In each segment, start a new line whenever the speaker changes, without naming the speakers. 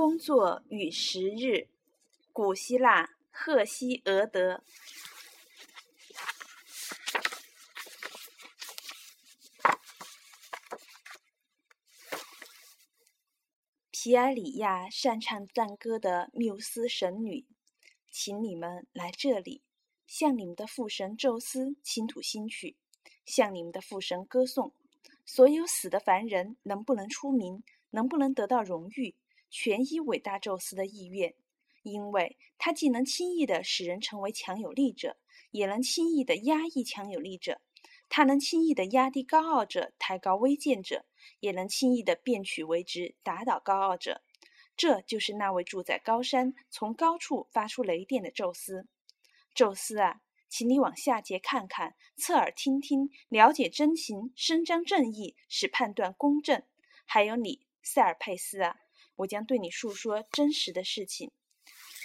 工作与时日，古希腊赫西俄德。皮埃里亚擅长赞歌的缪斯神女，请你们来这里，向你们的父神宙斯倾吐新曲，向你们的父神歌颂。所有死的凡人能不能出名，能不能得到荣誉？全依伟大宙斯的意愿，因为他既能轻易地使人成为强有力者，也能轻易地压抑强有力者；他能轻易地压低高傲者，抬高微贱者，也能轻易地变曲为直，打倒高傲者。这就是那位住在高山、从高处发出雷电的宙斯。宙斯啊，请你往下界看看，侧耳听听，了解真情，伸张正义，使判断公正。还有你，塞尔佩斯啊！我将对你述说真实的事情。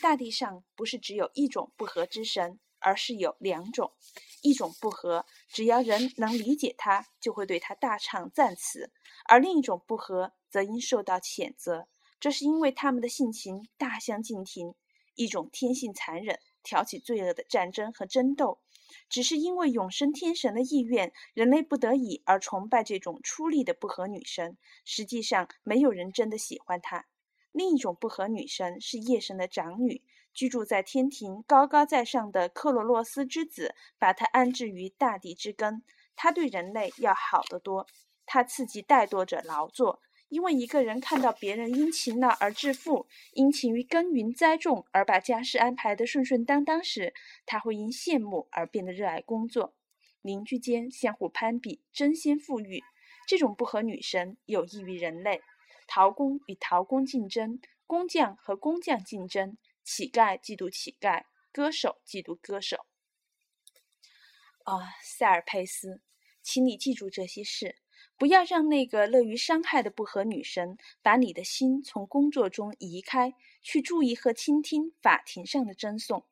大地上不是只有一种不和之神，而是有两种。一种不和，只要人能理解它，就会对它大唱赞词；而另一种不和，则应受到谴责。这是因为他们的性情大相径庭。一种天性残忍、挑起罪恶的战争和争斗，只是因为永生天神的意愿，人类不得已而崇拜这种出力的不和女神。实际上，没有人真的喜欢她。另一种不和女神是夜神的长女，居住在天庭高高在上的克罗洛斯之子把她安置于大地之根。她对人类要好得多。她刺激怠惰者劳作，因为一个人看到别人因勤劳而致富，因勤于耕耘栽种而把家事安排得顺顺当当时，他会因羡慕而变得热爱工作。邻居间相互攀比，争先富裕，这种不和女神有益于人类。陶工与陶工竞争，工匠和工匠竞争，乞丐嫉妒乞丐，歌手嫉妒歌手。啊，塞尔佩斯，请你记住这些事，不要让那个乐于伤害的不和女神把你的心从工作中移开，去注意和倾听法庭上的争讼。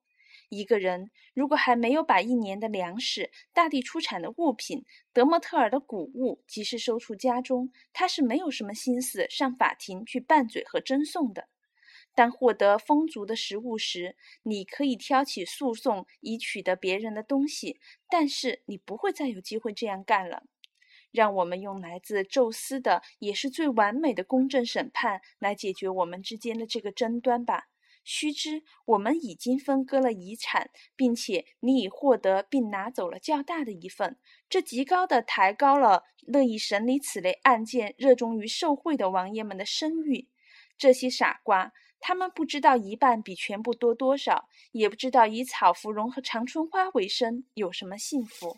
一个人如果还没有把一年的粮食、大地出产的物品、德莫特尔的谷物及时收出家中，他是没有什么心思上法庭去拌嘴和争讼的。当获得丰足的食物时，你可以挑起诉讼以取得别人的东西，但是你不会再有机会这样干了。让我们用来自宙斯的也是最完美的公正审判来解决我们之间的这个争端吧。须知，我们已经分割了遗产，并且你已获得并拿走了较大的一份，这极高的抬高了乐意审理此类案件、热衷于受贿的王爷们的声誉。这些傻瓜，他们不知道一半比全部多多少，也不知道以草芙蓉和长春花为生有什么幸福。